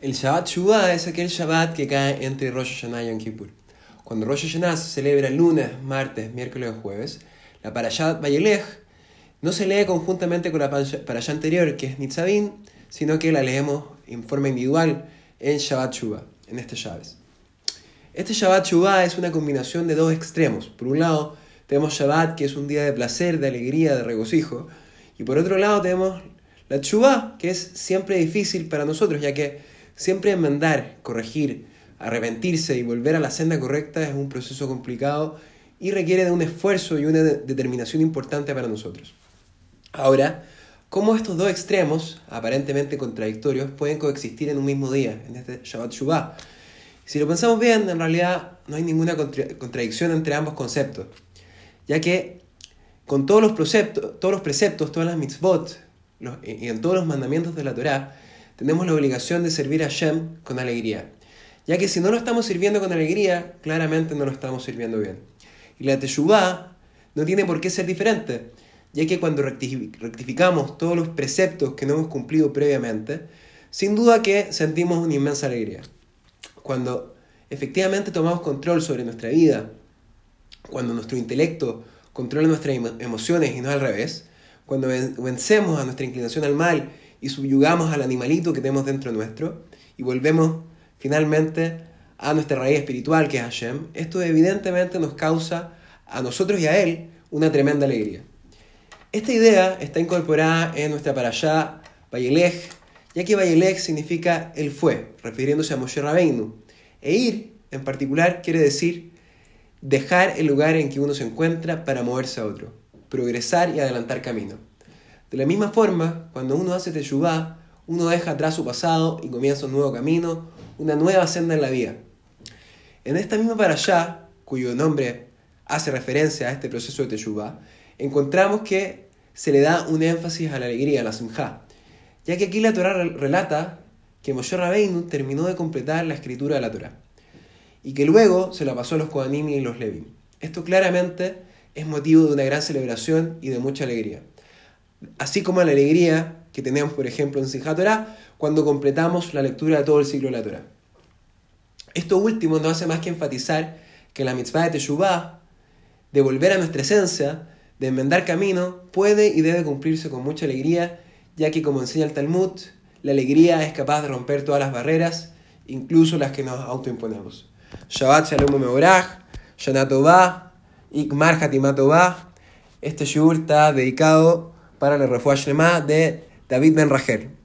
El Shabbat Shuvah es aquel Shabbat que cae entre Rosh Hashanah y Yom Kippur. Cuando Rosh Hashanah se celebra lunes, martes, miércoles o jueves, la Parashat Vayelech no se lee conjuntamente con la Parashat anterior, que es Nitzavim, sino que la leemos en forma individual en Shabbat Shuvah, en este Shabbat. Este Shabbat Shuvah es una combinación de dos extremos. Por un lado, tenemos Shabbat, que es un día de placer, de alegría, de regocijo. Y por otro lado, tenemos la Shuvah, que es siempre difícil para nosotros, ya que siempre enmendar, corregir, arrepentirse y volver a la senda correcta es un proceso complicado y requiere de un esfuerzo y una determinación importante para nosotros. Ahora, ¿cómo estos dos extremos, aparentemente contradictorios, pueden coexistir en un mismo día, en este Shabbat Shuvah? Si lo pensamos bien, en realidad no hay ninguna contradicción entre ambos conceptos, ya que con todos los preceptos, todos los preceptos todas las mitzvot y en todos los mandamientos de la Torá, tenemos la obligación de servir a Shem con alegría, ya que si no lo estamos sirviendo con alegría, claramente no lo estamos sirviendo bien. Y la Teshuvah no tiene por qué ser diferente, ya que cuando rectificamos todos los preceptos que no hemos cumplido previamente, sin duda que sentimos una inmensa alegría. Cuando efectivamente tomamos control sobre nuestra vida, cuando nuestro intelecto controla nuestras emociones y no al revés, cuando vencemos a nuestra inclinación al mal y subyugamos al animalito que tenemos dentro nuestro y volvemos finalmente a nuestra raíz espiritual que es Hashem, esto evidentemente nos causa a nosotros y a Él una tremenda alegría. Esta idea está incorporada en nuestra parashá Bayelech, ya que Bayelech significa el fue, refiriéndose a Moshe Rabbeinu. E ir, en particular, quiere decir dejar el lugar en que uno se encuentra para moverse a otro, progresar y adelantar camino. De la misma forma, cuando uno hace Teshuvah, uno deja atrás su pasado y comienza un nuevo camino, una nueva senda en la vida. En esta misma parashá, cuyo nombre hace referencia a este proceso de Teshuvah, encontramos que se le da un énfasis a la alegría, a la simjá, ya que aquí la Torah relata que Moshe Rabbeinu terminó de completar la escritura de la Torah y que luego se la pasó a los Kohanim y los Levim. Esto claramente es motivo de una gran celebración y de mucha alegría. Así como la alegría que tenemos, por ejemplo, en Simchat Torah cuando completamos la lectura de todo el ciclo de la Torah. Esto último no hace más que enfatizar que la mitzvah de Teshuvah, de volver a nuestra esencia, de enmendar camino, puede y debe cumplirse con mucha alegría, ya que como enseña el Talmud, la alegría es capaz de romper todas las barreras, incluso las que nos autoimponemos. Shabbat Shalom Meorach, Shana Tovah, Ikmar Hatimatovah. Este shiur está dedicado para la refugia de David Ben Rachel.